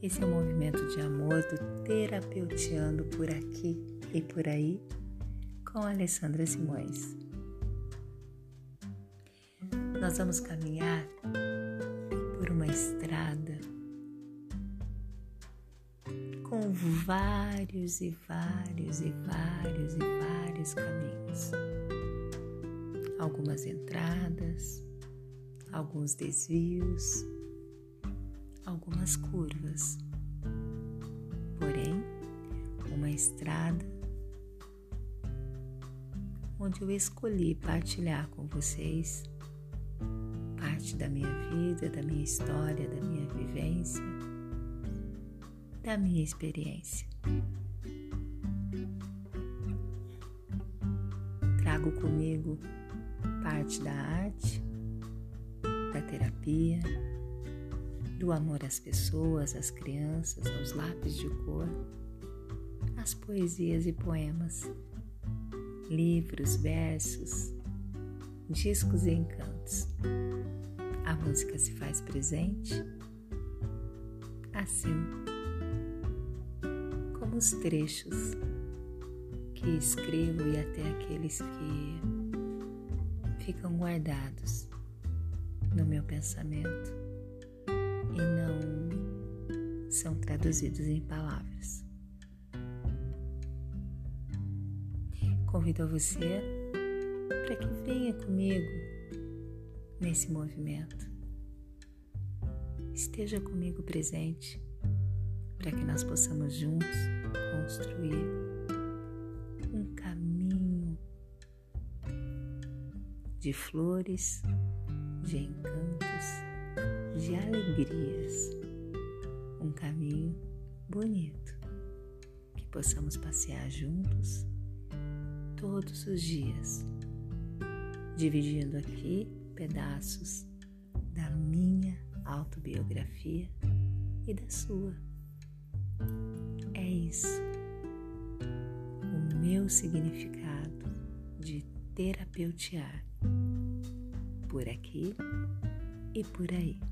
Esse é o movimento de amor do Terapeutiando por aqui e por aí com Alessandra Simões. Nós vamos caminhar por uma estrada com vários e vários e vários e vários caminhos. Algumas entradas, alguns desvios, algumas curvas. Porém, uma estrada onde eu escolhi partilhar com vocês parte da minha vida, da minha história, da minha vivência, da minha experiência. Trago comigo parte da arte, da terapia, do amor às pessoas, às crianças, aos lápis de cor, às poesias e poemas, livros, versos, discos e encantos. A música se faz presente, assim como os trechos que escrevo e até aqueles que ficam guardados no meu pensamento e não são traduzidos em palavras. Convido a você para que venha comigo nesse movimento. Esteja comigo presente para que nós possamos juntos construir um caminho de flores, de encantos alegrias, um caminho bonito que possamos passear juntos todos os dias, dividindo aqui pedaços da minha autobiografia e da sua. É isso, o meu significado de terapeutear por aqui e por aí.